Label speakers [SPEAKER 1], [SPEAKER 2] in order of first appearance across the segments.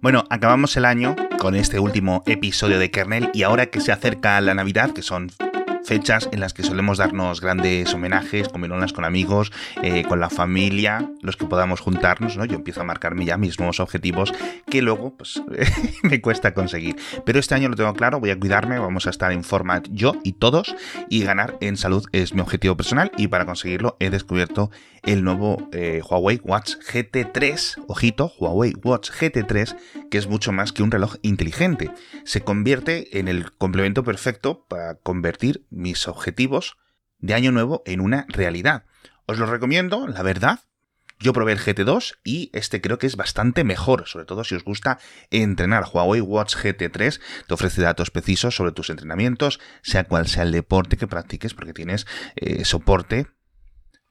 [SPEAKER 1] Bueno, acabamos el año con este último episodio de Kernel y ahora que se acerca la Navidad, que son fechas en las que solemos darnos grandes homenajes, comilonas con amigos, eh, con la familia, los que podamos juntarnos, ¿no? Yo empiezo a marcarme ya mis nuevos objetivos que luego, pues, me cuesta conseguir. Pero este año lo tengo claro, voy a cuidarme, vamos a estar en forma yo y todos, y ganar en salud es mi objetivo personal, y para conseguirlo he descubierto el nuevo eh, Huawei Watch GT3, ojito, Huawei Watch GT3, que es mucho más que un reloj inteligente. Se convierte en el complemento perfecto para convertir mis objetivos de año nuevo en una realidad. Os lo recomiendo, la verdad. Yo probé el GT2 y este creo que es bastante mejor, sobre todo si os gusta entrenar. Huawei Watch GT3 te ofrece datos precisos sobre tus entrenamientos, sea cual sea el deporte que practiques, porque tienes eh, soporte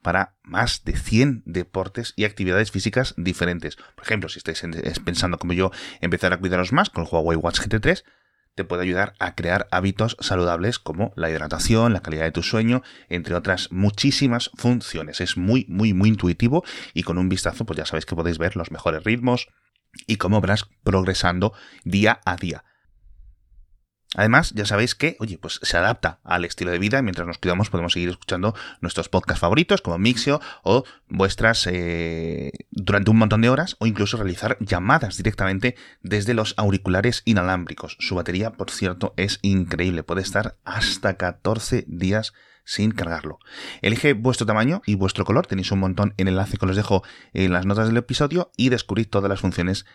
[SPEAKER 1] para más de 100 deportes y actividades físicas diferentes. Por ejemplo, si estáis pensando como yo empezar a cuidaros más con el Huawei Watch GT3, te puede ayudar a crear hábitos saludables como la hidratación, la calidad de tu sueño, entre otras muchísimas funciones. Es muy, muy, muy intuitivo y con un vistazo pues ya sabéis que podéis ver los mejores ritmos y cómo vas progresando día a día. Además, ya sabéis que, oye, pues se adapta al estilo de vida mientras nos cuidamos podemos seguir escuchando nuestros podcasts favoritos como Mixio o vuestras eh, durante un montón de horas o incluso realizar llamadas directamente desde los auriculares inalámbricos. Su batería, por cierto, es increíble, puede estar hasta 14 días sin cargarlo. Elige vuestro tamaño y vuestro color, tenéis un montón en enlace que os dejo en las notas del episodio y descubrid todas las funciones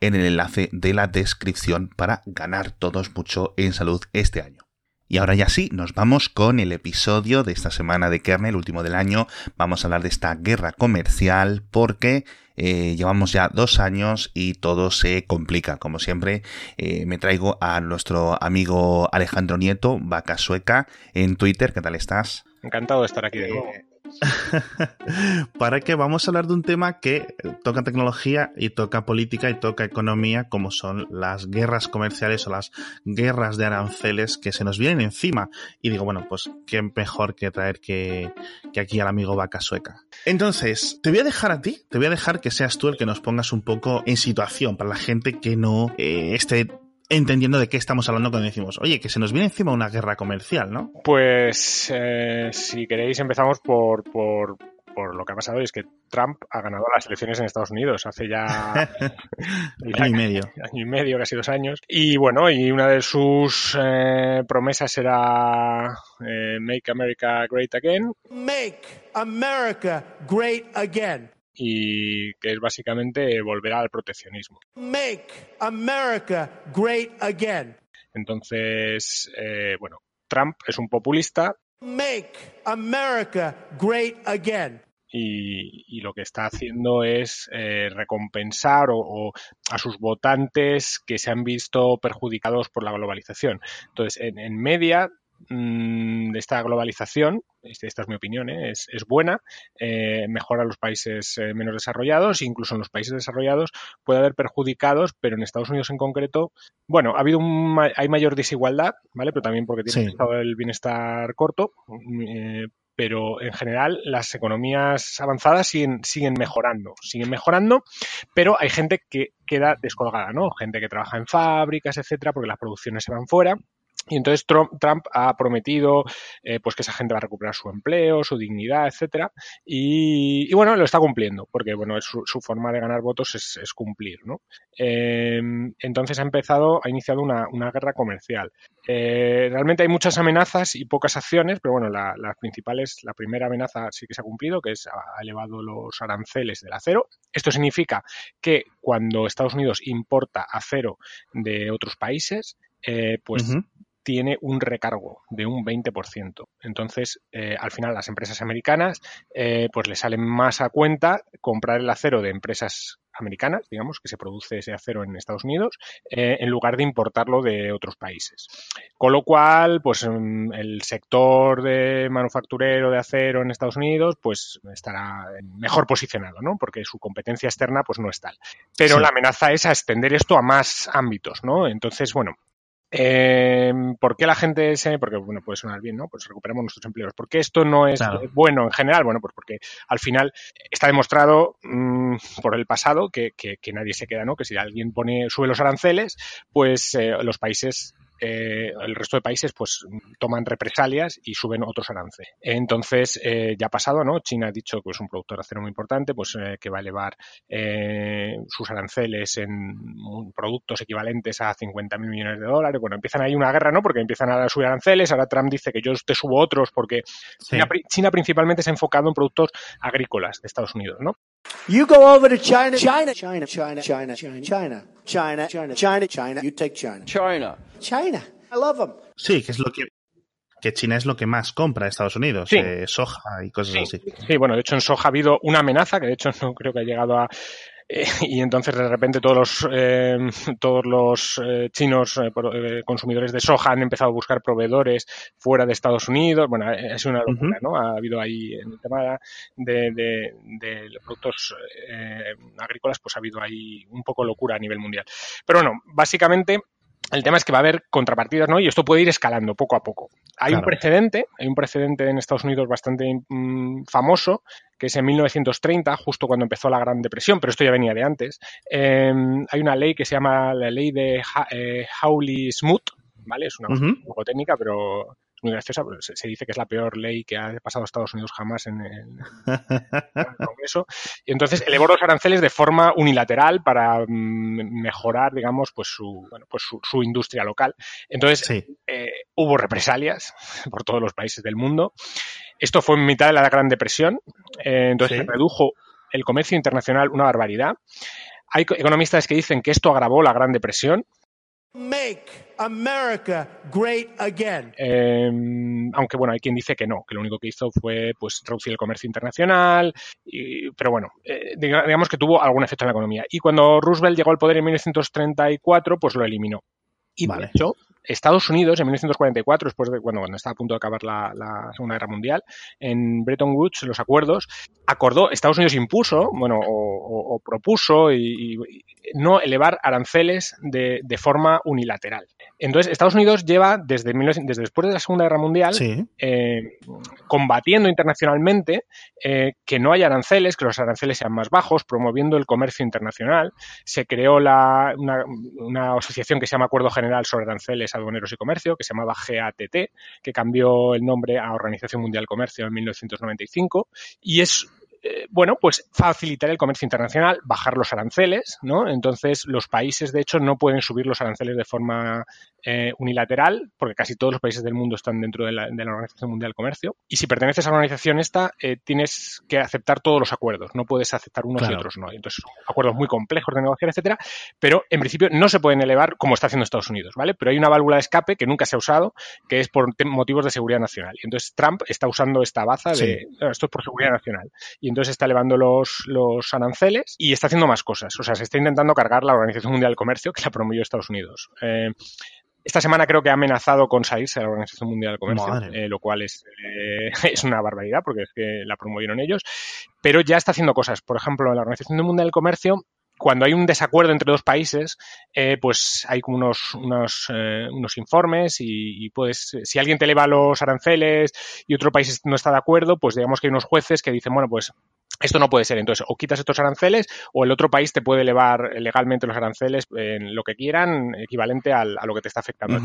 [SPEAKER 1] en el enlace de la descripción para ganar todos mucho en salud este año. Y ahora ya sí, nos vamos con el episodio de esta semana de Kernel, último del año. Vamos a hablar de esta guerra comercial porque eh, llevamos ya dos años y todo se complica. Como siempre, eh, me traigo a nuestro amigo Alejandro Nieto, vaca sueca, en Twitter. ¿Qué tal estás?
[SPEAKER 2] Encantado de estar aquí de nuevo.
[SPEAKER 1] para que vamos a hablar de un tema que toca tecnología y toca política y toca economía, como son las guerras comerciales o las guerras de aranceles que se nos vienen encima. Y digo, bueno, pues qué mejor que traer que, aquí al amigo Vaca Sueca. Entonces, te voy a dejar a ti, te voy a dejar que seas tú el que nos pongas un poco en situación para la gente que no eh, esté entendiendo de qué estamos hablando cuando decimos, oye, que se nos viene encima una guerra comercial, ¿no?
[SPEAKER 2] Pues eh, si queréis empezamos por, por, por lo que ha pasado y es que Trump ha ganado las elecciones en Estados Unidos hace ya
[SPEAKER 1] año y medio.
[SPEAKER 2] Año y medio, casi dos años. Y bueno, y una de sus eh, promesas era eh, Make America Great Again.
[SPEAKER 3] Make America Great Again
[SPEAKER 2] y que es básicamente volver al proteccionismo.
[SPEAKER 3] Make America great again.
[SPEAKER 2] Entonces, eh, bueno, Trump es un populista.
[SPEAKER 3] Make America great again.
[SPEAKER 2] Y, lo que está haciendo es eh, recompensar o, a sus votantes que se han visto perjudicados por la globalización. Entonces, en, en media, Mm, de esta globalización, este, esta es mi opinión, ¿eh? es, buena, eh, mejora los países eh, menos desarrollados, incluso en los países desarrollados puede haber perjudicados, pero en Estados Unidos en concreto, bueno, ha habido un, hay mayor desigualdad, ¿vale? Pero también porque tiene estado del bienestar corto, pero en general las economías avanzadas siguen, siguen mejorando, siguen mejorando, pero hay gente que queda descolgada, ¿no? Gente que trabaja en fábricas, etcétera, porque las producciones se van fuera y entonces Trump, ha prometido eh, pues que esa gente va a recuperar su empleo, su dignidad, etcétera. Y, bueno, lo está cumpliendo, porque bueno, es su, forma de ganar votos es, cumplir, ¿no? Em, entonces ha empezado, ha iniciado una, guerra comercial. Eh, realmente hay muchas amenazas y pocas acciones, pero bueno, la, las principales, la primera amenaza sí que se ha cumplido, que es ha elevado los aranceles del acero. Esto significa que cuando Estados Unidos importa acero de otros países, eh, pues tiene un recargo de un 20%. Entonces, eh, al final, las empresas americanas, eh, pues le salen más a cuenta comprar el acero de empresas americanas, digamos, que se produce ese acero en Estados Unidos, eh, en lugar de importarlo de otros países. Con lo cual, pues mm, el sector de manufacturero de acero en Estados Unidos, pues estará mejor posicionado, ¿no? Porque su competencia externa, pues no es tal. Pero la amenaza es a extender esto a más ámbitos, ¿no? Entonces, bueno, Eh, ¿Por qué la gente se.? Porque, bueno, puede sonar bien, ¿no? Pues recuperamos nuestros empleos. ¿Por qué esto no es
[SPEAKER 1] Claro.
[SPEAKER 2] bueno en general? Bueno, pues porque al final está demostrado mm, por el pasado que, que- que nadie se queda, ¿no? Que si alguien pone, sube los aranceles, pues eh, los países. Eh, el resto de países pues toman represalias y suben otros aranceles. Entonces ya ha pasado, ¿no? China ha dicho que es un productor de acero muy importante, pues eh, que va a elevar eh, sus aranceles en productos equivalentes a 50.000 millones de dólares. Bueno, empiezan ahí una guerra, ¿no? Porque empiezan a subir aranceles. Ahora Trump dice que yo te subo otros porque
[SPEAKER 1] Sí.
[SPEAKER 2] China, China principalmente se ha enfocado en productos agrícolas de Estados Unidos, ¿no?
[SPEAKER 3] You go over to China, China, China, China, China, China, China, China, China, China, China. You take China.
[SPEAKER 4] China.
[SPEAKER 3] China. I love them.
[SPEAKER 1] Sí, que es lo que que China es lo que más compra a Estados Unidos,
[SPEAKER 2] Sí.
[SPEAKER 1] eh, soja y cosas así.
[SPEAKER 2] Sí, bueno, de hecho en soja ha habido una amenaza que de hecho no creo que ha llegado a eh, y entonces de repente todos los eh, todos los eh, chinos eh, eh, consumidores de soja han empezado a buscar proveedores fuera de Estados Unidos. Bueno, es una locura, ¿no? Ha habido ahí en el tema de, de, de los productos eh, agrícolas, pues ha habido ahí un poco locura a nivel mundial. Pero bueno, básicamente el tema es que va a haber contrapartidas, ¿no? Y esto puede ir escalando poco a poco. Hay un precedente, hay un precedente en Estados Unidos bastante mm, famoso, que es en 1930, justo cuando empezó la Gran Depresión, pero esto ya venía de antes. Eh, hay una ley que se llama la ley de Ha- eh, Hawley-Smoot, ¿vale? Es una cosa un poco técnica, pero muy graciosa. pero se, se dice que es la peor ley que ha pasado a Estados Unidos jamás en, el- en el Congreso. Y entonces elevó los aranceles de forma unilateral para mm, mejorar, digamos, pues su, bueno, pues su, su industria local. Entonces,
[SPEAKER 1] Sí.
[SPEAKER 2] eh, hubo represalias por todos los países del mundo. Esto fue en mitad de la Gran Depresión, eh, entonces
[SPEAKER 1] Sí.
[SPEAKER 2] se redujo el comercio internacional una barbaridad. Hay co- economistas que dicen que esto agravó la Gran Depresión,
[SPEAKER 3] Make America great again.
[SPEAKER 2] eh, aunque bueno, hay quien dice que no, que lo único que hizo fue pues reducir el comercio internacional, y- pero bueno, eh, diga- digamos que tuvo algún efecto en la economía. Y cuando Roosevelt llegó al poder en 1934, pues lo eliminó. Y
[SPEAKER 1] Vale.
[SPEAKER 2] de hecho, Estados Unidos en 1944, después de cuando, cuando estaba a punto de acabar la, la Segunda Guerra Mundial, en Bretton Woods, los acuerdos, acordó, Estados Unidos impuso, bueno, o, o- o propuso y, y- no elevar aranceles de, de forma unilateral. Entonces, Estados Unidos lleva desde, 1900 desde después de la Segunda Guerra Mundial
[SPEAKER 1] Sí.
[SPEAKER 2] eh, combatiendo internacionalmente eh, que no haya aranceles, que los aranceles sean más bajos, promoviendo el comercio internacional. Se creó la- una, una asociación que se llama Acuerdo General sobre Aranceles Aduaneros y Comercio, que se llamaba GATT, que cambió el nombre a Organización Mundial del Comercio en 1995, y es eh, bueno, pues facilitar el comercio internacional, bajar los aranceles, ¿no? Entonces, los países, de hecho, no pueden subir los aranceles de forma eh, unilateral, porque casi todos los países del mundo están dentro de la, de la Organización Mundial del Comercio. Y si perteneces a la organización esta, eh, tienes que aceptar todos los acuerdos, no puedes aceptar unos y otros no. Entonces, acuerdos muy complejos de negociar, etcétera, pero en principio no se pueden elevar como está haciendo Estados Unidos, ¿vale? Pero hay una válvula de escape que nunca se ha usado, que es por motivos de seguridad nacional. Y entonces Trump está usando esta baza de
[SPEAKER 1] Sí.
[SPEAKER 2] "No, esto es por seguridad nacional. Y entonces está elevando los, los aranceles y está haciendo más cosas. O sea, se está intentando cargar la Organización Mundial del Comercio que la promovió Estados Unidos. Eh, esta semana creo que ha amenazado con salirse de la Organización Mundial del Comercio, eh, lo cual es, eh, es una barbaridad porque es que la promovieron ellos, pero ya está haciendo cosas. Por ejemplo, en la Organización Mundial del Comercio, cuando hay un desacuerdo entre dos países, eh, pues hay como unos, unos, eh, unos informes y, y puedes, si alguien te eleva los aranceles y otro país no está de acuerdo, pues digamos que hay unos jueces que dicen, bueno, pues esto no puede ser. Entonces, o quitas estos aranceles o el otro país te puede elevar legalmente los aranceles en lo que quieran, equivalente al- a lo que te está afectando.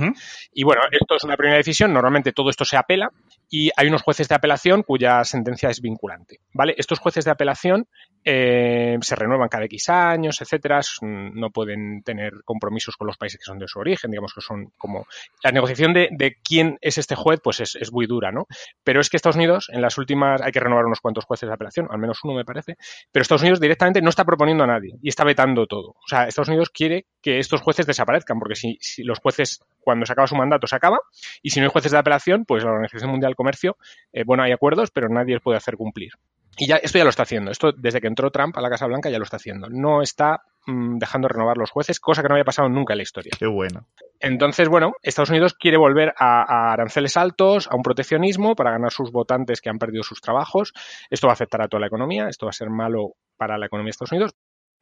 [SPEAKER 2] Y bueno, esto es una primera decisión. Normalmente todo esto se apela y hay unos jueces de apelación cuya sentencia es vinculante. ¿Vale? Estos jueces de apelación eh, se renuevan cada X años, etcétera. No pueden tener compromisos con los países que son de su origen, digamos que son como. La negociación de, de quién es este juez, pues es, es muy dura, ¿no? Pero es que Estados Unidos, en las últimas, hay que renovar unos cuantos jueces de apelación, al menos uno me parece, pero Estados Unidos directamente no está proponiendo a nadie y está vetando todo. O sea, Estados Unidos quiere que estos jueces desaparezcan, porque si, si los jueces, cuando se acaba su mandato, se acaba, y si no hay jueces de apelación, pues la Organización Mundial Comercio, eh, bueno, hay acuerdos, pero nadie los puede hacer cumplir. Y ya, esto ya lo está haciendo. Esto, desde que entró Trump a la Casa Blanca, ya lo está haciendo. No está mm, dejando renovar los jueces, cosa que no había pasado nunca en la historia.
[SPEAKER 1] Qué bueno.
[SPEAKER 2] Entonces, bueno, Estados Unidos quiere volver a, a aranceles altos, a un proteccionismo para ganar sus votantes que han perdido sus trabajos. Esto va a afectar a toda la economía, esto va a ser malo para la economía de Estados Unidos.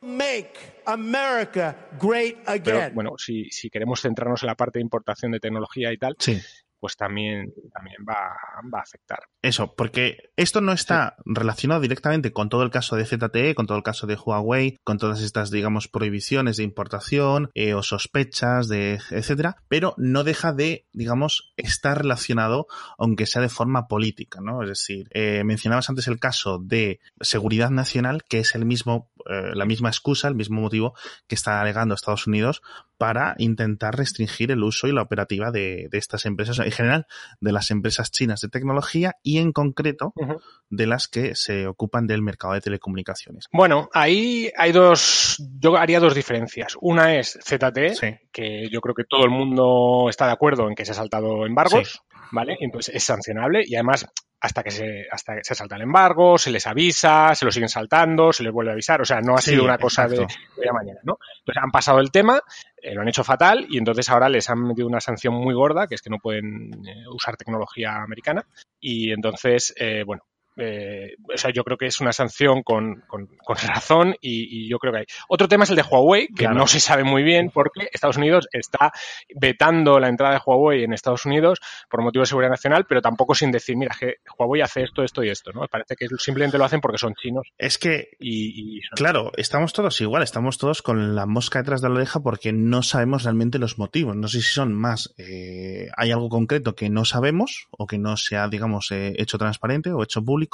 [SPEAKER 3] Make America great again.
[SPEAKER 2] Pero bueno, si, si queremos centrarnos en la parte de importación de tecnología y tal,
[SPEAKER 1] Sí.
[SPEAKER 2] Pues también, también va, va a afectar.
[SPEAKER 1] Eso, porque esto no está relacionado directamente con todo el caso de ZTE, con todo el caso de Huawei, con todas estas, digamos, prohibiciones de importación eh, o sospechas de etcétera, pero no deja de, digamos, estar relacionado, aunque sea de forma política, ¿no? Es decir, eh, mencionabas antes el caso de seguridad nacional, que es el mismo, eh, la misma excusa, el mismo motivo que está alegando Estados Unidos para intentar restringir el uso y la operativa de, de estas empresas, en general, de las empresas chinas de tecnología y en concreto de las que se ocupan del mercado de telecomunicaciones.
[SPEAKER 2] Bueno, ahí hay dos, yo haría dos diferencias. Una es ZTE,
[SPEAKER 1] Sí.
[SPEAKER 2] que yo creo que todo el mundo está de acuerdo en que se ha saltado embargos, ¿vale? Entonces es sancionable y además hasta que se hasta que se salta el embargo, se les avisa, se lo siguen saltando, se les vuelve a avisar, o sea, no ha
[SPEAKER 1] Sí,
[SPEAKER 2] sido una cosa de,
[SPEAKER 1] exacto.
[SPEAKER 2] de hoy a mañana, ¿no? Entonces han pasado el tema, eh, lo han hecho fatal y entonces ahora les han metido una sanción muy gorda, que es que no pueden eh, usar tecnología americana y entonces, eh, bueno, eh, o sea, yo creo que es una sanción con, con- con razón y, y yo creo que hay. Otro tema es el de Huawei, que
[SPEAKER 1] Claro.
[SPEAKER 2] no se sabe muy bien porque Estados Unidos está vetando la entrada de Huawei en Estados Unidos por motivos de seguridad nacional, pero tampoco sin decir, mira, que Huawei hace esto, esto y esto, ¿no? Parece que simplemente lo hacen porque son chinos
[SPEAKER 1] Es que
[SPEAKER 2] y... y-
[SPEAKER 1] Claro, estamos todos igual, estamos todos con la mosca detrás de la oreja porque no sabemos realmente los motivos. No sé si son más, eh, hay algo concreto que no sabemos o que no se ha, digamos, eh, hecho transparente o hecho público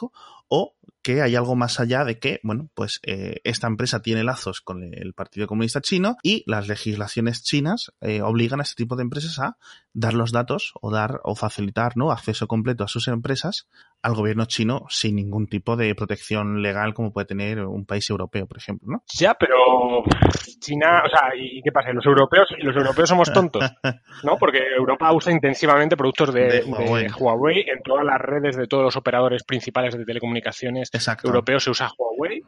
[SPEAKER 1] o que hay algo más allá de que, bueno, pues eh, esta empresa tiene lazos con el Partido Comunista Chino y las legislaciones chinas eh, obligan a este tipo de empresas a dar los datos o dar o facilitar, ¿no? Acceso completo a sus empresas al gobierno chino sin ningún tipo de protección legal como puede tener un país europeo, por ejemplo, ¿no?
[SPEAKER 2] Ya, pero China, o sea, ¿y qué pasa? Los europeos, los europeos somos tontos, ¿no? Porque Europa usa intensivamente productos de,
[SPEAKER 1] De
[SPEAKER 2] de
[SPEAKER 1] Huawei.
[SPEAKER 2] Huawei. en todas las redes de todos los operadores principales de telecomunicaciones
[SPEAKER 1] Exacto.
[SPEAKER 2] europeos se usa Huawei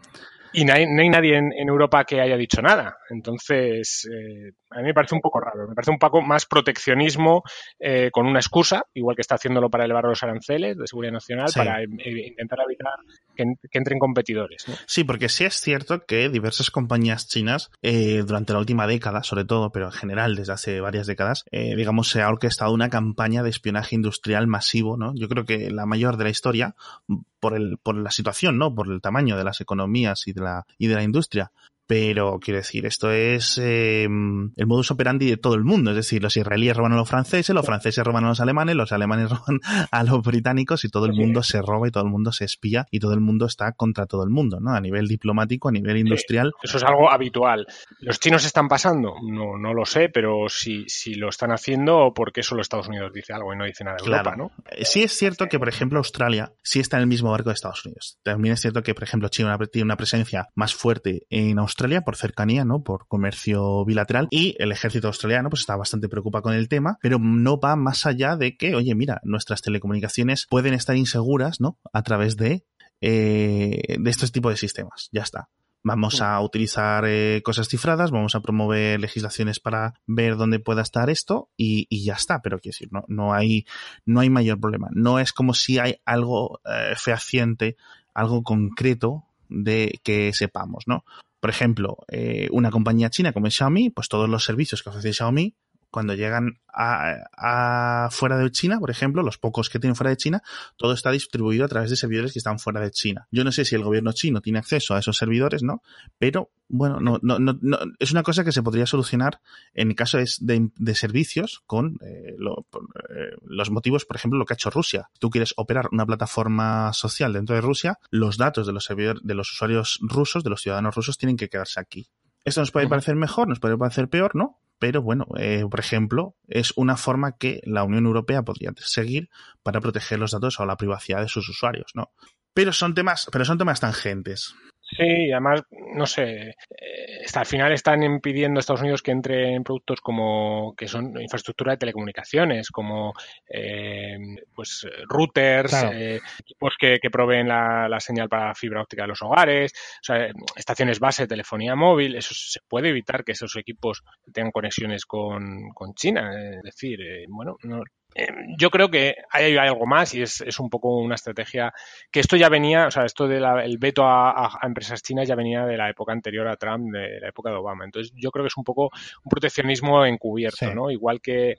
[SPEAKER 2] y no hay, no hay nadie en, en Europa que haya dicho nada. Entonces, eh, a mí me parece un poco raro. Me parece un poco más proteccionismo eh, con una excusa, igual que está haciéndolo para elevar los aranceles de seguridad nacional,
[SPEAKER 1] Sí.
[SPEAKER 2] para eh, intentar evitar que, en- que entren competidores. ¿no?
[SPEAKER 1] Sí, porque sí es cierto que diversas compañías chinas, eh, durante la última década, sobre todo, pero en general desde hace varias décadas, eh, digamos, se ha orquestado una campaña de espionaje industrial masivo, ¿no? Yo creo que la mayor de la historia, por el, por la situación, ¿no? Por el tamaño de las economías y de la, y de la industria. Pero quiero decir, esto es eh, el modus operandi de todo el mundo. Es decir, los israelíes roban a los franceses, los franceses roban a los alemanes, los alemanes roban a los británicos y todo el
[SPEAKER 2] Sí.
[SPEAKER 1] mundo se roba y todo el mundo se espía y todo el mundo está contra todo el mundo, ¿no? A nivel diplomático, a nivel industrial.
[SPEAKER 2] Eso es algo habitual. ¿Los chinos están pasando? No, no lo sé, pero si, si lo están haciendo, ¿por qué solo Estados Unidos dice algo y no dice nada de
[SPEAKER 1] Claro.
[SPEAKER 2] Europa, no?
[SPEAKER 1] Eh, Sí es cierto que, por ejemplo, Australia sí está en el mismo barco de Estados Unidos. También es cierto que, por ejemplo, China tiene una presencia más fuerte en Australia por cercanía, ¿no? Por comercio bilateral. Y el ejército australiano, pues está bastante preocupado con el tema, pero no va más allá de que, oye, mira, nuestras telecomunicaciones pueden estar inseguras, ¿no? A través de, eh, de estos tipos de sistemas. Ya está. Vamos a utilizar eh, cosas cifradas, vamos a promover legislaciones para ver dónde pueda estar esto y, y ya está. Pero quiero decir, no, no hay, no hay mayor problema. No es como si hay algo eh, fehaciente, algo concreto de que sepamos, ¿no? Por ejemplo, eh, una compañía china como Xiaomi, pues todos los servicios que ofrece Xiaomi, cuando llegan a, a fuera de China, por ejemplo, los pocos que tienen fuera de China, todo está distribuido a través de servidores que están fuera de China. Yo no sé si el gobierno chino tiene acceso a esos servidores, ¿no? Pero bueno, no, no, no, no es una cosa que se podría solucionar en el caso de servicios con eh, lo, eh, los motivos, por ejemplo, lo que ha hecho Rusia. Tú quieres operar una plataforma social dentro de Rusia, los datos de los servidores, de los usuarios rusos, de los ciudadanos rusos, tienen que quedarse aquí. Esto nos puede parecer mejor, nos puede parecer peor, ¿no? Pero bueno, eh, por ejemplo, es una forma que la Unión Europea podría seguir para proteger los datos o la privacidad de sus usuarios, ¿no? Pero son temas, pero son temas tangentes.
[SPEAKER 2] Sí, además, no sé, eh, hasta al final están impidiendo a Estados Unidos que entre en productos como que son infraestructura de telecomunicaciones, como eh, pues routers,
[SPEAKER 1] Claro.
[SPEAKER 2] eh, equipos que, que proveen la, la señal para fibra óptica de los hogares, o sea, estaciones base de telefonía móvil, eso se puede evitar que esos equipos tengan conexiones con, con China, es decir, eh, bueno, no, yo creo que hay, algo más y es, un poco una estrategia que esto ya venía, o sea, esto del veto a, empresas chinas ya venía de la época anterior a Trump, de la época de Obama. Entonces, yo creo que es un poco un proteccionismo encubierto, ¿no? Igual que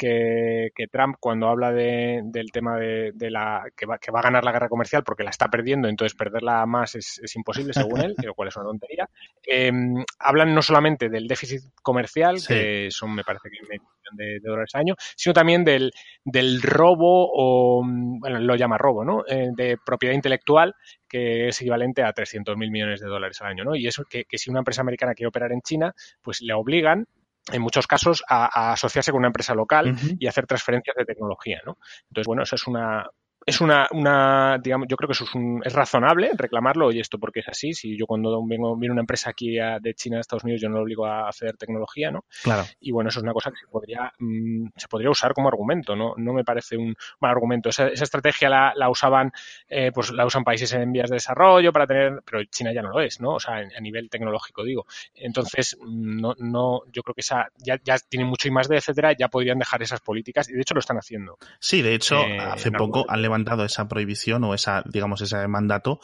[SPEAKER 2] que, Trump cuando habla de, del tema de, la que va, que va, a ganar la guerra comercial porque la está perdiendo, entonces perderla más es, imposible según él, lo cual es una tontería. Em, hablan no solamente del déficit comercial, que son me parece que medio millón de, dólares al año, sino también del, del robo o, bueno, lo llama robo, ¿no? Eh, de propiedad intelectual que es equivalente a 300.000 millones de dólares al año, ¿no? Y eso que, que si una empresa americana quiere operar en China, pues le obligan en muchos casos a, asociarse con una empresa local y hacer transferencias de tecnología, ¿no? Entonces, bueno, eso es una, es una, una, digamos, yo creo que eso es, un, es razonable reclamarlo, y esto porque es así, si yo cuando vengo, viene una empresa aquí de China a Estados Unidos, yo no lo obligo a hacer tecnología, ¿no?
[SPEAKER 1] Claro.
[SPEAKER 2] Y bueno, eso es una cosa que se podría, mm, se podría usar como argumento, ¿no? No me parece un mal argumento. Esa, esa estrategia la, la usaban, eh, pues la usan países en vías de desarrollo para tener, pero China ya no lo es, ¿no? O sea, a nivel tecnológico, digo. Entonces, no, no, yo creo que esa, ya, ya tienen mucho y más de etcétera, ya podrían dejar esas políticas, y de hecho lo están haciendo.
[SPEAKER 1] Sí, de hecho, eh, hace poco han levantado dado esa prohibición o esa, digamos, ese mandato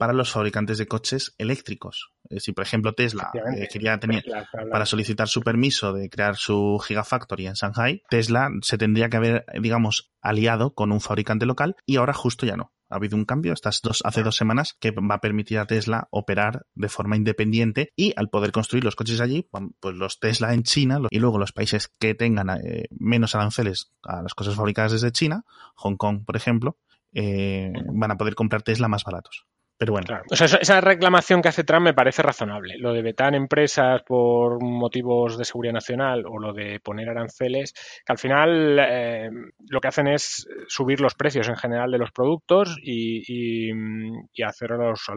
[SPEAKER 1] para los fabricantes de coches eléctricos. Eh, si, por ejemplo, Tesla eh, quería tener, para solicitar su permiso de crear su Gigafactory en Shanghai, Tesla se tendría que haber, digamos, aliado con un fabricante local y ahora justo ya no. Ha habido un cambio estas dos, hace dos semanas que va a permitir a Tesla operar de forma independiente y al poder construir los coches allí, pues los Tesla en China y luego los países que tengan eh, menos aranceles a las cosas fabricadas desde China, Hong Kong, por ejemplo, eh, van a poder comprar Tesla más baratos. Pero bueno.
[SPEAKER 2] Esa reclamación que hace Trump me parece razonable. Lo de vetar empresas por motivos de seguridad nacional o lo de poner aranceles, que al final eh, lo que hacen es subir los precios en general de los productos y, y, hacer a los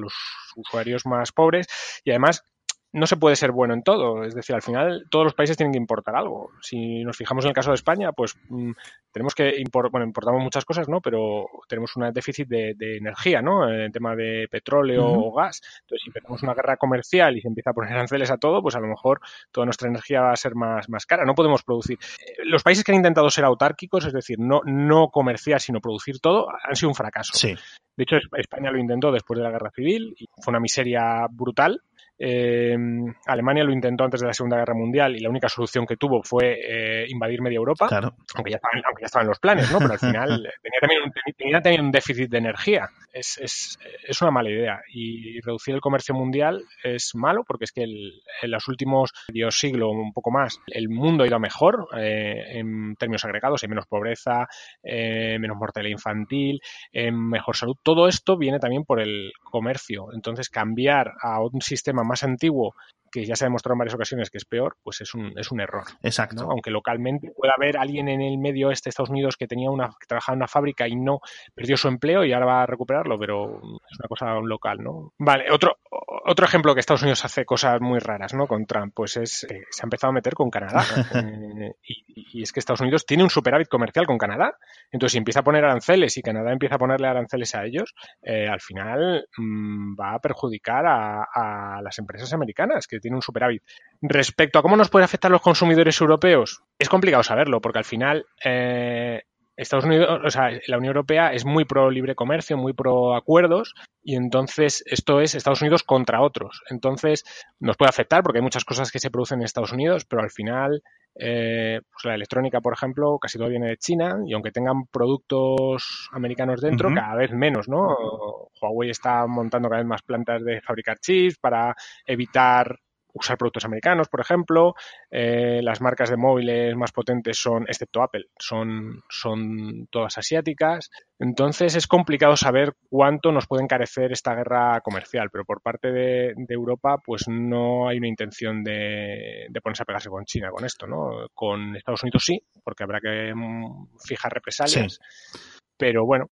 [SPEAKER 2] usuarios más pobres. Y además no se puede ser bueno en todo. Es decir, al final todos los países tienen que importar algo. Si nos fijamos en el caso de España, pues mm, tenemos que importar, bueno, importamos muchas cosas, ¿no? Pero tenemos un déficit de, energía, ¿no? En el tema de petróleo o gas. Entonces, si empezamos una guerra comercial y se empieza a poner aranceles a todo, pues a lo mejor toda nuestra energía va a ser más, más cara. No podemos producir. Eh, los países que han intentado ser autárquicos, es decir, no, no comerciar, sino producir todo, han sido un fracaso.
[SPEAKER 1] Sí.
[SPEAKER 2] De hecho, España lo intentó después de la guerra civil y fue una miseria brutal eh, Alemania lo intentó antes de la Segunda Guerra Mundial y la única solución que tuvo fue eh, invadir media Europa, aunque, ya estaban, aunque ya estaban los planes, ¿no? Pero al final tenía también, un, tenía un déficit de energía. Es, es, es, una mala idea. Y reducir el comercio mundial es malo porque es que en los últimos medio siglo, un poco más, el mundo ha ido mejor eh, en términos agregados. Hay menos pobreza, menos mortalidad infantil, mejor salud. Todo esto viene también por el comercio. Entonces, cambiar a un sistema más antiguo que ya se ha demostrado en varias ocasiones que es peor, pues es un, es un error.
[SPEAKER 1] Exacto.
[SPEAKER 2] Aunque localmente pueda haber alguien en el medio este de Estados Unidos que tenía una, que trabajaba en una fábrica y no perdió su empleo y ahora va a recuperarlo, pero es una cosa local, ¿no? Vale, otro, otro ejemplo que Estados Unidos hace cosas muy raras, ¿no? Con Trump, pues es, eh, se ha empezado a meter con Canadá. Eh, y, es que Estados Unidos tiene un superávit comercial con Canadá. Entonces, si empieza a poner aranceles y Canadá empieza a ponerle aranceles a ellos, eh, al final mm, va a perjudicar a, a las empresas americanas que tienen un superávit. Respecto a cómo nos puede afectar los consumidores europeos, es complicado saberlo, porque al final eh, Estados Unidos, o sea, la Unión Europea es muy pro libre comercio, muy pro acuerdos, y entonces esto es Estados Unidos contra otros. Entonces nos puede afectar porque hay muchas cosas que se producen en Estados Unidos, pero al final, eh, pues la electrónica, por ejemplo, casi todo viene de China, y aunque tengan productos americanos dentro, cada vez menos, ¿no? Huawei está montando cada vez más plantas de fabricar chips para evitar usar productos americanos, por ejemplo. Eh, las marcas de móviles más potentes son, excepto Apple, son, son todas asiáticas. Entonces es complicado saber cuánto nos puede encarecer esta guerra comercial, pero por parte de, Europa pues no hay una intención de, ponerse a pegarse con China con esto, ¿no? Con Estados Unidos sí, porque habrá que mm, fijar represalias. Pero bueno,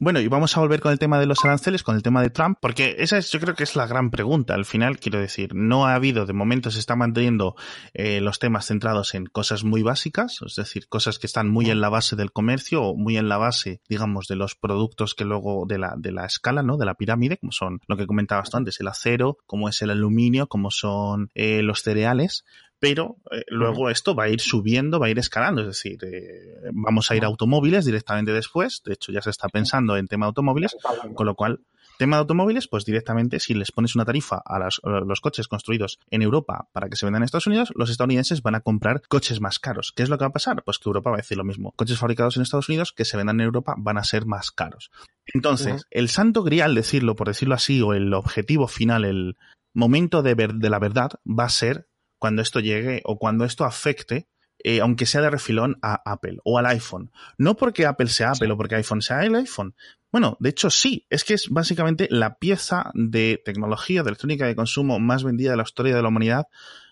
[SPEAKER 1] bueno, y vamos a volver con el tema de los aranceles, con el tema de Trump, porque esa es, yo creo que es la gran pregunta. Al final, quiero decir, no ha habido, de momento se están manteniendo eh, los temas centrados en cosas muy básicas, es decir, cosas que están muy en la base del comercio o muy en la base, digamos, de los productos que luego de la, de la escala, ¿no? De la pirámide, como son lo que comentabas tú antes, el acero, como es el aluminio, como son eh, los cereales, pero eh, luego esto va a ir subiendo, va a ir escalando, es decir, eh, vamos a ir a automóviles directamente después, de hecho ya se está pensando en tema de automóviles, con lo cual Tema de automóviles, pues directamente si les pones una tarifa a, los coches construidos en Europa para que se vendan en Estados Unidos, los estadounidenses van a comprar coches más caros. ¿Qué es lo que va a pasar? Pues que Europa va a decir lo mismo. Coches fabricados en Estados Unidos que se vendan en Europa van a ser más caros. Entonces, el santo grial, decirlo, por decirlo así, o el objetivo final, el momento de, ver, de la verdad, va a ser cuando esto llegue o cuando esto afecte eh, aunque sea de refilón, a Apple o al iPhone. No porque Apple sea Apple o porque iPhone sea el iPhone. Bueno, de hecho sí, es que es básicamente la pieza de tecnología, de electrónica de consumo más vendida de la historia de la humanidad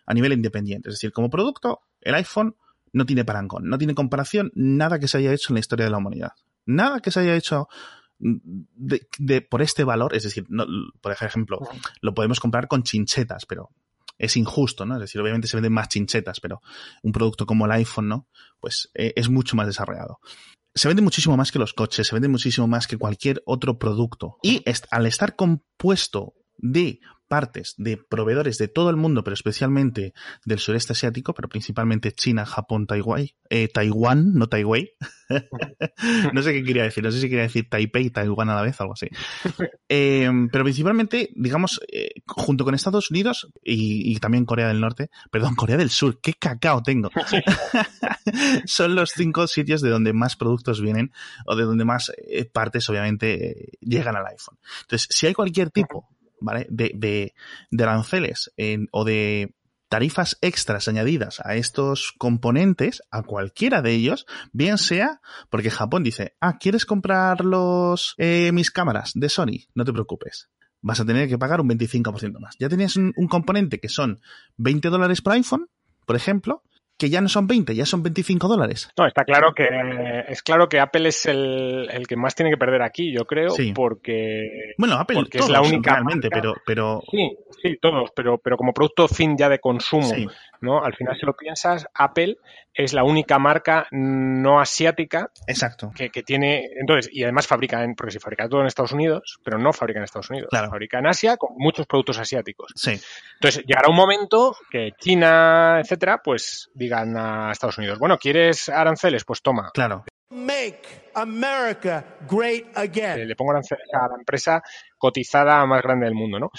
[SPEAKER 1] a nivel independiente. Es decir, como producto, el iPhone no tiene parangón, no tiene comparación, nada que se haya hecho en la historia de la humanidad. Nada que se haya hecho de, por este valor, es decir, por ejemplo, lo podemos comprar con chinchetas, pero es injusto, ¿no? Es decir, obviamente se venden más chinchetas, pero un producto como el iPhone, ¿no? Pues eh, es mucho más desarrollado. Se vende muchísimo más que los coches, se vende muchísimo más que cualquier otro producto. Y al estar compuesto de partes de proveedores de todo el mundo, pero especialmente del sureste asiático, pero principalmente China, Japón, Taiwán, eh, Taiwán, no Taiwán. no sé qué quería decir, no sé si quería decir Taipei y Taiwán a la vez, algo así. Eh, pero principalmente, digamos, eh, junto con Estados Unidos y, también Corea del Norte, perdón, Corea del Sur, qué cacao tengo. Son los cinco sitios de donde más productos vienen o de donde más partes, obviamente, llegan al iPhone. Entonces, si hay cualquier tipo ¿vale? De, de, de aranceles o de tarifas extras añadidas a estos componentes, a cualquiera de ellos, bien sea porque Japón dice, ah, ¿quieres comprar los, eh, mis cámaras de Sony? No te preocupes. Vas a tener que pagar un 25% más. Ya tenías un, un componente que son 20 dólares por iPhone, por ejemplo, que ya no son 20, ya son 25 dólares.
[SPEAKER 2] No, está claro que es claro que Apple es el, el que más tiene que perder aquí, yo creo, porque
[SPEAKER 1] bueno, Apple es la única realmente, pero pero
[SPEAKER 2] sí, sí, todos, pero pero como producto fin ya de consumo, ¿no? Al final si lo piensas, Apple es la única marca no asiática
[SPEAKER 1] Exacto.
[SPEAKER 2] Que, que tiene, entonces, y además fabrica, en, porque si fabrica todo en Estados Unidos, pero no fabrica en Estados Unidos,
[SPEAKER 1] claro.
[SPEAKER 2] fabrica en Asia con muchos productos asiáticos.
[SPEAKER 1] Sí.
[SPEAKER 2] Entonces, llegará un momento que China, etcétera, pues digan a Estados Unidos, bueno, ¿quieres aranceles? Pues toma.
[SPEAKER 1] Claro.
[SPEAKER 3] Make America great again.
[SPEAKER 2] Le pongo aranceles a la empresa cotizada más grande del mundo, ¿no?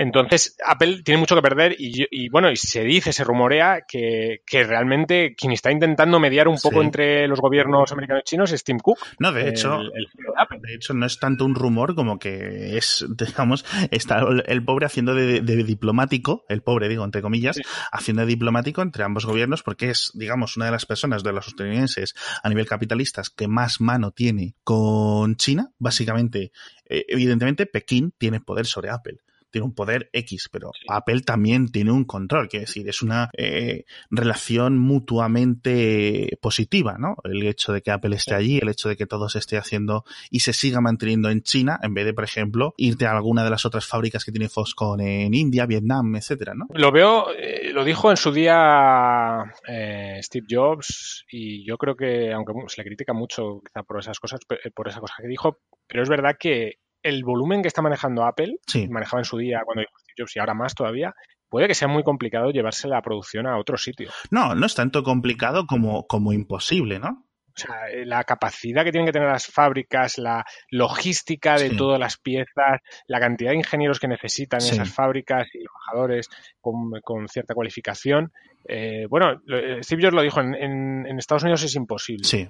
[SPEAKER 2] Entonces, Apple tiene mucho que perder y, bueno, y se dice, se rumorea que, realmente quien está intentando mediar un poco entre los gobiernos americanos y chinos es Tim Cook.
[SPEAKER 1] No, de hecho, de, hecho no es tanto un rumor como que es, digamos, está el pobre haciendo de, diplomático, el pobre digo entre comillas, haciendo de diplomático entre ambos gobiernos porque es, digamos, una de las personas de los estadounidenses a nivel capitalistas que más mano tiene con China, básicamente, eh, evidentemente Pekín tiene poder sobre Apple tiene un poder X, pero Apple también tiene un control, quiere decir, es una eh, relación mutuamente positiva, ¿no? El hecho de que Apple esté allí, el hecho de que todo se esté haciendo y se siga manteniendo en China, en vez de, por ejemplo, irte a alguna de las otras fábricas que tiene Foxconn en India, Vietnam, etcétera, ¿no?
[SPEAKER 2] Lo veo, eh, lo dijo en su día eh, Steve Jobs y yo creo que, aunque se le critica mucho quizá por esas cosas, por esa cosa que dijo, pero es verdad que el volumen que está manejando Apple, manejaba en su día cuando dijo Steve Jobs y ahora más todavía, puede que sea muy complicado llevarse la producción a otro sitio.
[SPEAKER 1] No, no es tanto complicado como, como imposible, ¿no?
[SPEAKER 2] O sea, eh, la capacidad que tienen que tener las fábricas, la logística de todas las piezas, la cantidad de ingenieros que necesitan esas fábricas y trabajadores con, cierta cualificación. Eh, bueno, eh, Steve Jobs lo dijo, en, en, Estados Unidos es imposible.
[SPEAKER 1] Sí.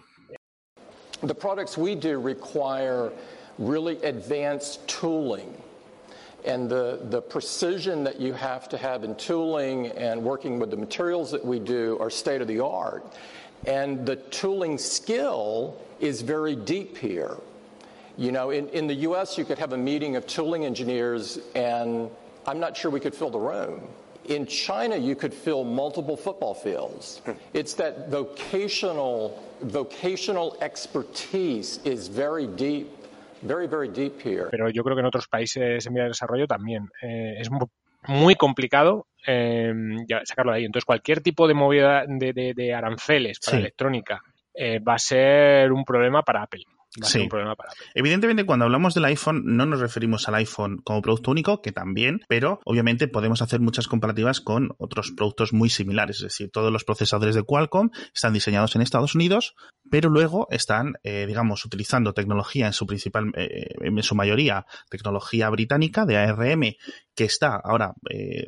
[SPEAKER 4] The products we do require really advanced tooling. And the, the precision that you have to have in tooling and working with the materials that we do are state of the art. And the tooling skill is very deep here. You know, in, in the US, you could have a meeting of tooling engineers, and I'm not sure we could fill the room. In China, you could fill multiple football fields. Hmm. It's that vocational, vocational expertise is very deep Very, very deep here. pero
[SPEAKER 2] yo creo que en otros países en vía de desarrollo también. Eh, es muy complicado eh, sacarlo de ahí. Entonces, cualquier tipo de movida de, aranceles para electrónica eh, va a ser un problema para Apple. Va a ser un problema para Apple.
[SPEAKER 1] Evidentemente, cuando hablamos del iPhone, no nos referimos al iPhone como producto único, que también, pero obviamente podemos hacer muchas comparativas con otros productos muy similares. Es decir, todos los procesadores de Qualcomm están diseñados en Estados Unidos, pero luego están, eh, digamos, utilizando tecnología en su principal, eh, en su mayoría, tecnología británica de ARM, que está ahora, eh,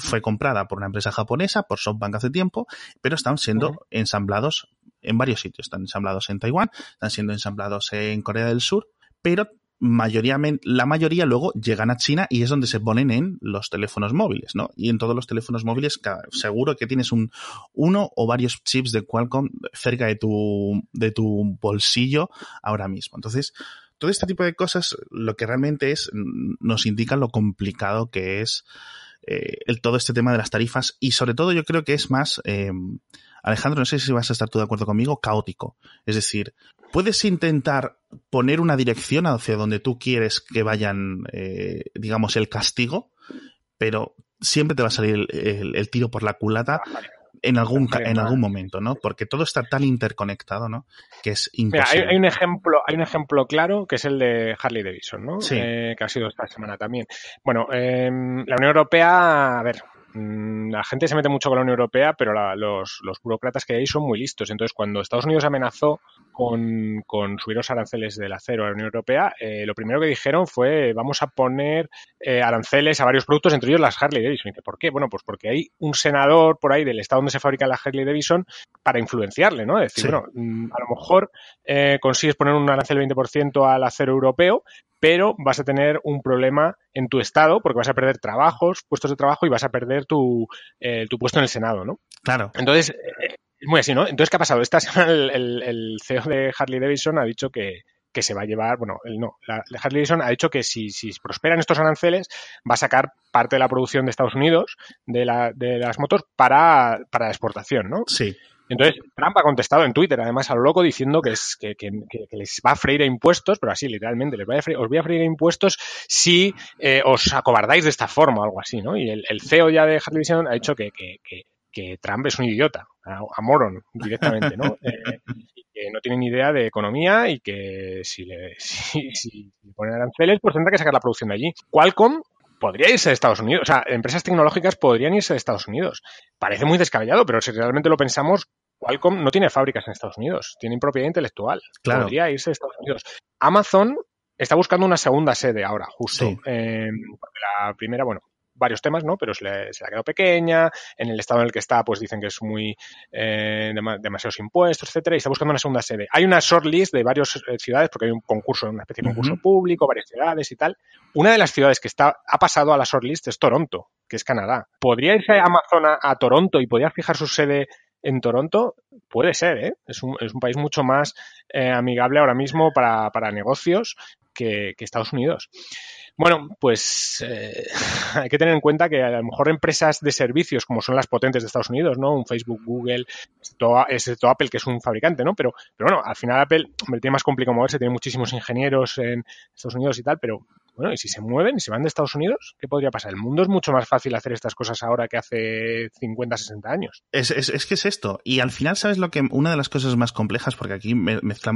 [SPEAKER 1] fue comprada por una empresa japonesa, por SoftBank hace tiempo, pero están siendo ensamblados en varios sitios. Están ensamblados en Taiwán, están siendo ensamblados en Corea del Sur, pero la mayoría luego llegan a China y es donde se ponen en los teléfonos móviles, ¿no? Y en todos los teléfonos móviles seguro que tienes un uno o varios chips de Qualcomm cerca de tu, de tu bolsillo ahora mismo. Entonces, todo este tipo de cosas lo que realmente es nos indica lo complicado que es eh, el, todo este tema de las tarifas y sobre todo yo creo que es más eh, Alejandro, no sé si vas a estar tú de acuerdo conmigo, caótico. Es decir, puedes intentar poner una dirección hacia donde tú quieres que vayan, eh, digamos, el castigo, pero siempre te va a salir el, tiro por la culata en algún, en algún momento, ¿no? Porque todo está tan interconectado, ¿no? Que es imposible.
[SPEAKER 2] hay, un ejemplo, hay un ejemplo claro que es el de Harley Davidson, ¿no? Sí. Eh, que ha sido esta semana también. Bueno, em, la Unión Europea, a ver, la gente se mete mucho con la Unión Europea, pero los, burócratas que hay son muy listos. Entonces, cuando Estados Unidos amenazó con, subir los aranceles del acero a la Unión Europea, eh, lo primero que dijeron fue vamos a poner eh, aranceles a varios productos, entre ellos las Harley Davidson. Y ¿por qué? Bueno, pues porque hay un senador por ahí del estado donde se fabrica la Harley Davidson para influenciarle, ¿no? Es decir, bueno, mm, a lo mejor eh, consigues poner un arancel del 20% al acero europeo, pero vas a tener un problema en tu estado porque vas a perder trabajos, puestos de trabajo y vas a perder tu, eh, tu puesto en el Senado, ¿no?
[SPEAKER 1] Claro.
[SPEAKER 2] Entonces, eh, es muy así, ¿no? Entonces, ¿qué ha pasado? Esta semana el, CEO de Harley Davidson ha dicho que, se va a llevar, bueno, el no, la, Harley Davidson ha dicho que si, si, prosperan estos aranceles, va a sacar parte de la producción de Estados Unidos de, la, de las motos para, para la exportación, ¿no?
[SPEAKER 1] Sí.
[SPEAKER 2] Entonces, Trump ha contestado en Twitter, además, a lo loco, diciendo que, es, que, les va a freír a impuestos, pero así, literalmente, les va a freír, os voy a freír a impuestos si eh, os acobardáis de esta forma o algo así, ¿no? Y el, CEO ya de Harley ha dicho que, Trump es un idiota, a, moron, directamente, ¿no? Eh, y que no tiene ni idea de economía y que si le, si, si le ponen aranceles, pues tendrá que sacar la producción de allí. Qualcomm podría irse de Estados Unidos. O sea, empresas tecnológicas podrían irse de Estados Unidos. Parece muy descabellado, pero si realmente lo pensamos, Qualcomm no tiene fábricas en Estados Unidos, tienen propiedad intelectual.
[SPEAKER 1] Claro.
[SPEAKER 2] Podría irse de Estados Unidos. Amazon está buscando una segunda sede ahora, justo. Eh, porque la primera, bueno, varios temas, ¿no? Pero se le, se ha quedado pequeña, en el estado en el que está, pues dicen que es muy eh, demasiados impuestos, etcétera, y está buscando una segunda sede. Hay una shortlist de varias eh, ciudades, porque hay un concurso, una especie de concurso público, varias ciudades y tal. Una de las ciudades que está, ha pasado a la shortlist es Toronto, que es Canadá. ¿Podría irse Amazon a, Toronto y podría fijar su sede en Toronto? Puede ser, ¿eh? Es un, es un país mucho más eh, amigable ahora mismo para, para negocios que, que Estados Unidos. Bueno, pues eh, hay que tener en cuenta que a lo mejor empresas de servicios como son las potentes de Estados Unidos, ¿no? Un Facebook, Google, excepto Apple, que es un fabricante, ¿no? Pero, pero bueno, al final Apple, hombre, tiene más complicado moverse, tiene muchísimos ingenieros en Estados Unidos y tal, pero bueno, y si se mueven y se van de Estados Unidos, ¿qué podría pasar? El mundo es mucho más fácil hacer estas cosas ahora que hace 50, 60 años.
[SPEAKER 1] Es, que es esto. Y al final, ¿sabes lo que? Una de las cosas más complejas, porque aquí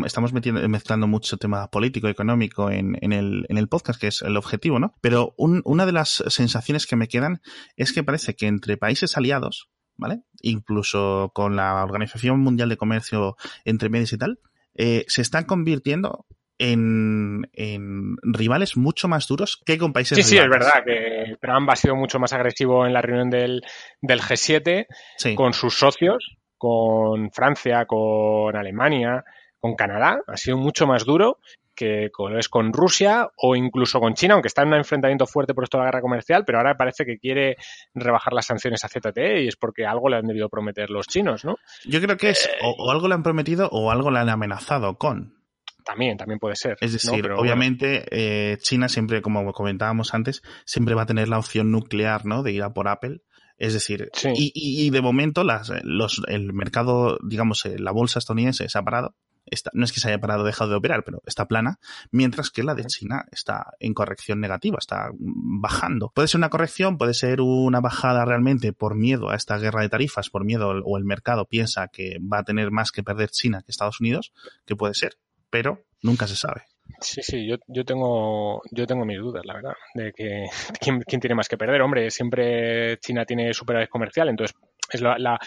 [SPEAKER 1] estamos metiendo, mezclando mucho tema político, económico en, el, en el podcast, que es el objetivo, ¿no? Pero una de las sensaciones que me quedan es que parece que entre países aliados, ¿vale? Incluso con la Organización Mundial de Comercio entre medios y tal, eh, se están convirtiendo en, rivales mucho más duros que con países
[SPEAKER 2] Sí, sí, es verdad que Trump ha sido mucho más agresivo en la reunión del, del G7 con sus socios, con Francia, con Alemania, con Canadá. Ha sido mucho más duro que es con Rusia o incluso con China, aunque está en un enfrentamiento fuerte por esto de la guerra comercial, pero ahora parece que quiere rebajar las sanciones a ZTE y es porque algo le han debido prometer los chinos, ¿no?
[SPEAKER 1] Yo creo que es o algo le han prometido o algo le han amenazado con.
[SPEAKER 2] También, también puede ser.
[SPEAKER 1] Es decir, obviamente eh, China siempre, como comentábamos antes, siempre va a tener la opción nuclear, ¿no? De ir a por Apple. Es decir, y, de momento las, los, el mercado, digamos, eh, la bolsa estadounidense se ha parado. Está, no es que se haya parado, dejado de operar, pero está plana, mientras que la de China está en corrección negativa, está bajando. Puede ser una corrección, puede ser una bajada realmente por miedo a esta guerra de tarifas, por miedo o el mercado piensa que va a tener más que perder China que Estados Unidos, que puede ser, pero nunca se sabe.
[SPEAKER 2] Sí, sí, yo, yo tengo yo tengo mis dudas, la verdad, de que quién, quién tiene más que perder. Hombre, siempre China tiene superávit comercial, entonces es la, la,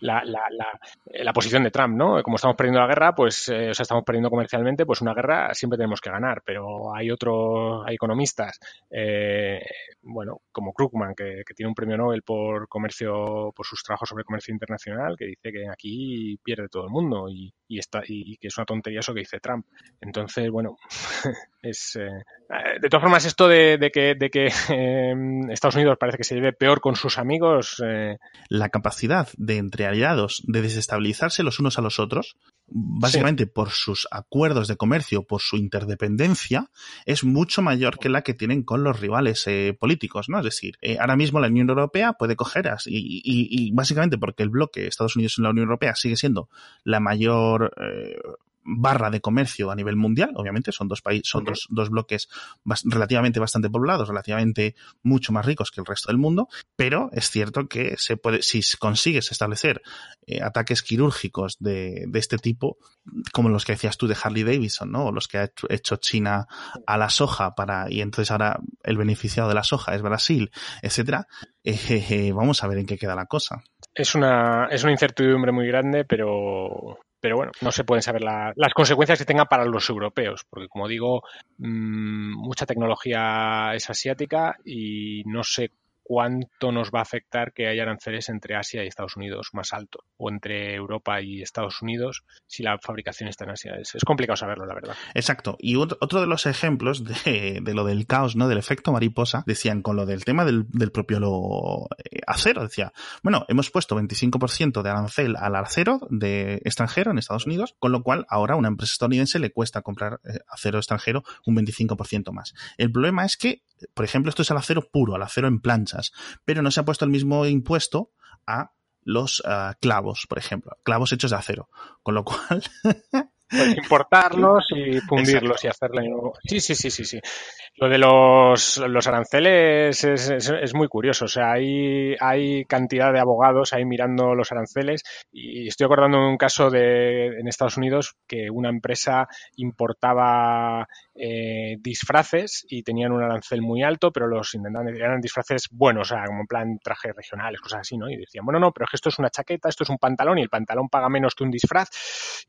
[SPEAKER 2] la, la, posición de Trump, ¿no? Como estamos perdiendo la guerra, pues, eh, o sea, estamos perdiendo comercialmente, pues una guerra siempre tenemos que ganar, pero hay otros, hay economistas, eh, bueno, como Krugman, que, tiene un premio Nobel por comercio, por sus trabajos sobre comercio internacional, que dice que aquí pierde todo el mundo y, y, está, y que es una tontería eso que dice Trump. Entonces, bueno, es, eh, de todas formas, esto de, que, de que Estados Unidos parece que se lleve peor con sus amigos.
[SPEAKER 1] La capacidad de entre aliados de desestabilizarse los unos a los otros, básicamente por sus acuerdos de comercio, por su interdependencia, es mucho mayor que la que tienen con los rivales eh, políticos, ¿no? Es decir, eh, ahora mismo la Unión Europea puede coger y, y, básicamente porque el bloque Estados Unidos en la Unión Europea sigue siendo la mayor eh, barra de comercio a nivel mundial, obviamente, son dos países, son dos, dos, bloques relativamente bastante poblados, relativamente mucho más ricos que el resto del mundo, pero es cierto que se puede, si consigues establecer eh, ataques quirúrgicos de, de, este tipo, como los que decías tú de Harley Davidson, ¿no? O los que ha hecho China a la soja para, y entonces ahora el beneficiado de la soja es Brasil, etcétera, eh, vamos a ver en qué queda la cosa.
[SPEAKER 2] Es una, es una incertidumbre muy grande, pero pero bueno, no se pueden saber las consecuencias que tenga para los europeos, porque como digo, mmm, mucha tecnología es asiática y no sé cuánto nos va a afectar que haya aranceles entre Asia y Estados Unidos más alto o entre Europa y Estados Unidos si la fabricación está en Asia. Es, complicado saberlo, la verdad.
[SPEAKER 1] Exacto. Y otro de los ejemplos de, de, lo del caos, ¿no? Del efecto mariposa, decían con lo del tema del, del propio lo, eh, acero, decía, bueno, hemos puesto 25% de arancel al acero de extranjero en Estados Unidos, con lo cual ahora a una empresa estadounidense le cuesta comprar eh, acero extranjero un 25% más. El problema es que por ejemplo, esto es al acero puro, al acero en planchas, pero no se ha puesto el mismo impuesto a los uh, clavos, por ejemplo, clavos hechos de acero. Con lo cual.
[SPEAKER 2] pues importarlos y fundirlos y hacerle. Sí, sí, sí, sí, sí. Lo de los, los aranceles es, es, es, muy curioso. O sea, hay, hay cantidad de abogados ahí mirando los aranceles y estoy acordando de un caso de, en Estados Unidos que una empresa importaba eh, disfraces y tenían un arancel muy alto, pero los intentaban, eran disfraces buenos, o sea, como en plan trajes regionales, cosas así, ¿no? Y decían, bueno, no, pero es que esto es una chaqueta, esto es un pantalón y el pantalón paga menos que un disfraz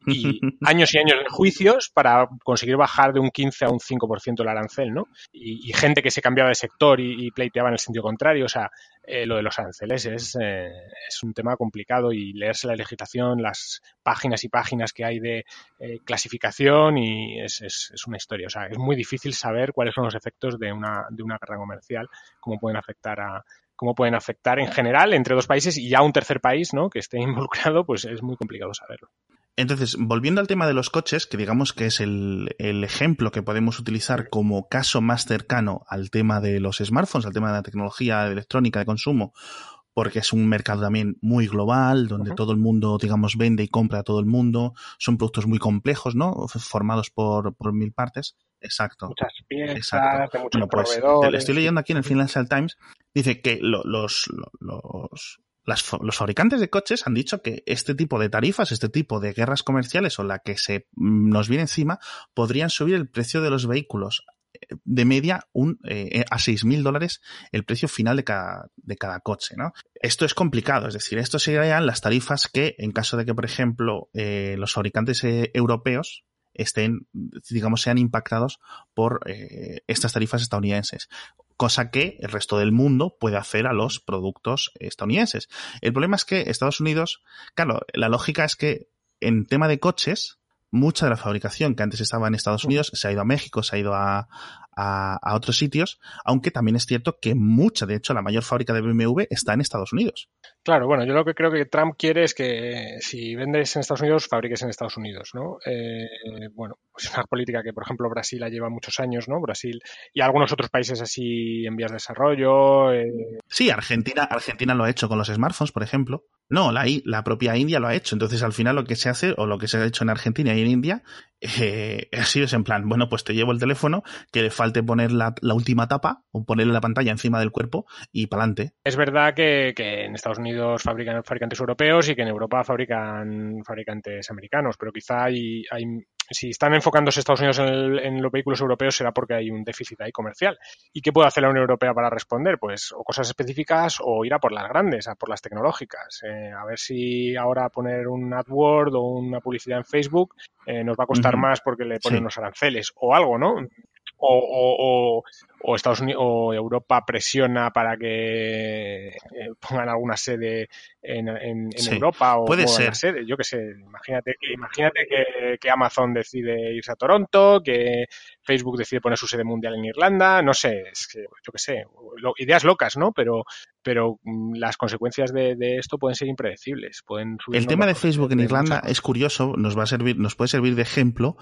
[SPEAKER 2] y años y años de juicios para conseguir bajar de un 15 a un 5% el arancel, ¿no? Y, y, gente que se cambiaba de sector y, y, pleiteaba en el sentido contrario, o sea, eh, lo de los aranceles es, eh, es un tema complicado y leerse la legislación, las páginas y páginas que hay de eh, clasificación y es, es, una historia sea, es muy difícil saber cuáles son los efectos de una, de una guerra comercial, cómo pueden afectar a cómo pueden afectar en general entre dos países y ya un tercer país, ¿no? Que esté involucrado, pues es muy complicado saberlo.
[SPEAKER 1] Entonces, volviendo al tema de los coches, que digamos que es el, el, ejemplo que podemos utilizar como caso más cercano al tema de los smartphones, al tema de la tecnología electrónica de consumo, porque es un mercado también muy global, donde uh -huh. todo el mundo, digamos, vende y compra a todo el mundo. Son productos muy complejos, ¿no? Formados por, por mil partes. Exacto.
[SPEAKER 2] Muchas piezas, Exacto. de muchos bueno, pues, proveedores.
[SPEAKER 1] Estoy leyendo aquí en el Financial Times, dice que lo, los, los, los fabricantes de coches han dicho que este tipo de tarifas, este tipo de guerras comerciales o la que se mm, nos viene encima, podrían subir el precio de los vehículos de media un, eh, a 6.000 dólares el precio final de cada, coche, ¿no? Esto es complicado, es decir, esto serían las tarifas que, en caso de que, por ejemplo, eh, los fabricantes eh, europeos estén, digamos, sean impactados por eh, estas tarifas estadounidenses cosa que el resto del mundo puede hacer a los productos estadounidenses. El problema es que Estados Unidos, claro, la lógica es que en tema de coches, mucha de la fabricación que antes estaba en Estados Unidos se ha ido a México, se ha ido a, a, a, otros sitios, aunque también es cierto que mucha, de hecho, la mayor fábrica de BMW está en Estados Unidos.
[SPEAKER 2] Claro, bueno, yo lo que creo que Trump quiere es que si vendes en Estados Unidos, fabriques en Estados Unidos, ¿no? Eh, bueno, pues es una política que, por ejemplo, Brasil la lleva muchos años, ¿no? Brasil y algunos otros países así en vías de desarrollo. Eh...
[SPEAKER 1] Sí, Argentina, Argentina lo ha hecho con los smartphones, por ejemplo. No, la, la propia India lo ha hecho. Entonces, al final, lo que se hace, o lo que se ha hecho en Argentina y en India, eh, ha sido en plan, bueno, pues te llevo el teléfono, que le falte poner la, la última tapa o ponerle la pantalla encima del cuerpo y para adelante.
[SPEAKER 2] Es verdad que, que, en Estados Unidos fabrican fabricantes europeos y que en Europa fabrican fabricantes americanos, pero quizá hay, hay si están enfocándose Estados Unidos en, los vehículos europeos será porque hay un déficit ahí comercial. ¿Y qué puede hacer la Unión Europea para responder? Pues o cosas específicas o ir a por las grandes, a por las tecnológicas. Eh, a ver si ahora poner un AdWord o una publicidad en Facebook eh, nos va a costar más porque le ponen unos aranceles o algo, ¿no? O, o, Estados Unidos o Europa presiona para que eh, pongan alguna sede en, en, Europa o
[SPEAKER 1] puede ser.
[SPEAKER 2] sede. Yo qué sé, imagínate, imagínate que, que, Amazon decide irse a Toronto, que Facebook decide poner su sede mundial en Irlanda, no sé, es que, yo qué sé, ideas locas, ¿no? Pero, pero mm, las consecuencias de, de esto pueden ser impredecibles. Pueden
[SPEAKER 1] El tema de Facebook en Irlanda es curioso, nos va a servir, nos puede servir de ejemplo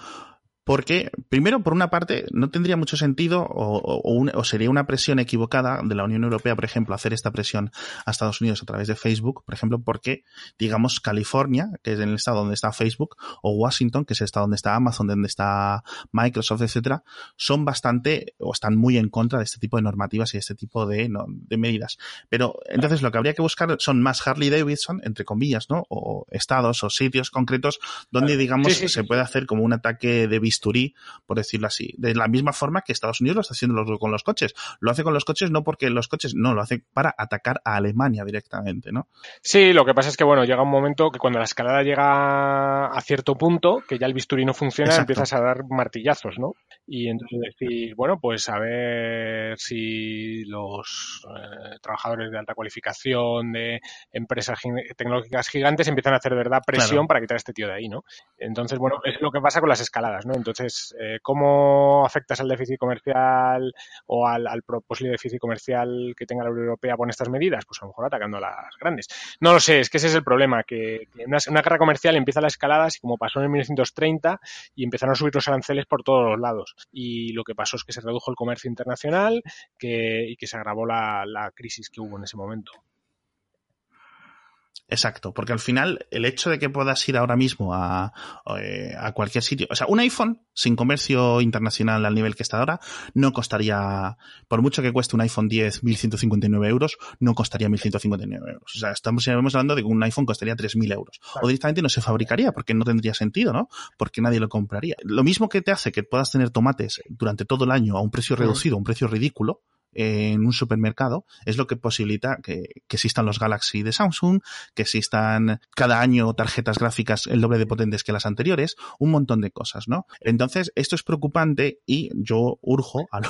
[SPEAKER 1] porque, primero, por una parte, no tendría mucho sentido o, o, sería una presión equivocada de la Unión Europea, por ejemplo, hacer esta presión a Estados Unidos a través de Facebook, por ejemplo, porque, digamos, California, que es el estado donde está Facebook, o Washington, que es el estado donde está Amazon, donde está Microsoft, etcétera, son bastante o están muy en contra de este tipo de normativas y de este tipo de, no, de medidas. Pero entonces lo que habría que buscar son más Harley Davidson, entre comillas, ¿no? O estados o sitios concretos donde, digamos, se puede hacer como un ataque de bisturí, por decirlo así. De la misma forma que Estados Unidos lo está haciendo con los coches. Lo hace con los coches no porque los coches, no, lo hace para atacar a Alemania directamente, ¿no?
[SPEAKER 2] Sí, lo que pasa es que, bueno, llega un momento que cuando la escalada llega a cierto punto, que ya el bisturí no funciona, empiezas a dar martillazos, ¿no? Y entonces decir, bueno, pues a ver si los eh, trabajadores de alta cualificación de empresas tecnológicas gigantes empiezan a hacer de verdad presión para quitar a este tío de ahí, ¿no? Entonces, bueno, es lo que pasa con las escaladas, ¿no? Entonces, eh, ¿cómo afectas al déficit comercial o al, al posible déficit comercial que tenga la Unión Europea con estas medidas? Pues a lo mejor atacando a las grandes. No lo sé, es que ese es el problema, que, una, guerra comercial empieza la escalada así como pasó en 1930 y empezaron a subir los aranceles por todos los lados. Y lo que pasó es que se redujo el comercio internacional y que se agravó la, la crisis que hubo en ese momento.
[SPEAKER 1] Exacto, porque al final el hecho de que puedas ir ahora mismo a, eh, a, cualquier sitio, o sea, un iPhone sin comercio internacional al nivel que está ahora no costaría, por mucho que cueste un iPhone 10 1.159 euros, no costaría 1.159 euros. O sea, estamos, hablando de que un iPhone costaría 3.000 euros. O directamente no se fabricaría porque no tendría sentido, ¿no? Porque nadie lo compraría. Lo mismo que te hace que puedas tener tomates durante todo el año a un precio reducido, a un precio ridículo, en un supermercado es lo que posibilita que, existan los Galaxy de Samsung, que existan cada año tarjetas gráficas el doble de potentes que las anteriores, un montón de cosas, ¿no? Entonces, esto es preocupante y yo urjo a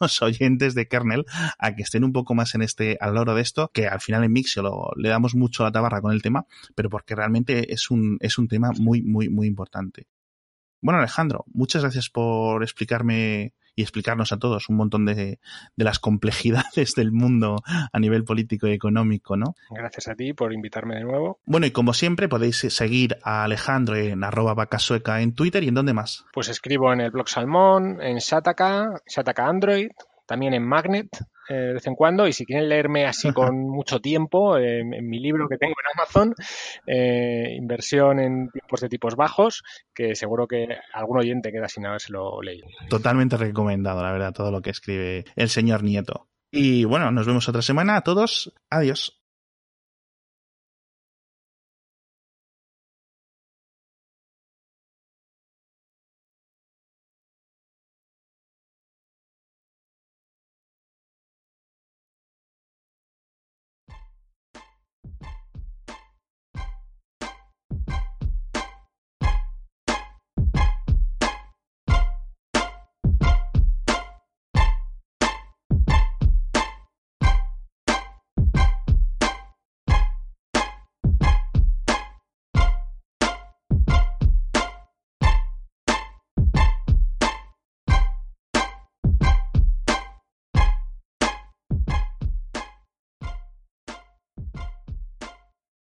[SPEAKER 1] los oyentes de kernel a que estén un poco más en este, al loro de esto, que al final en Mixio le damos mucho la tabarra con el tema, pero porque realmente es un, es un tema muy, muy, muy importante. Bueno, Alejandro, muchas gracias por explicarme y explicarnos a todos un montón de, de, las complejidades del mundo a nivel político y económico, ¿no?
[SPEAKER 2] Gracias a ti por invitarme de nuevo.
[SPEAKER 1] Bueno, y como siempre podéis seguir a Alejandro en arroba vacasueca en Twitter y en dónde más.
[SPEAKER 2] Pues escribo en el blog Salmón, en Shataka, Shataka Android, también en Magnet, eh, de vez en cuando y si quieren leerme así con mucho tiempo, eh, en mi libro que tengo en Amazon, eh, Inversión en tiempos de tipos bajos, que seguro que algún oyente queda sin habérselo leído.
[SPEAKER 1] Totalmente recomendado, la verdad, todo lo que escribe el señor Nieto. Y bueno, nos vemos otra semana a todos. Adiós.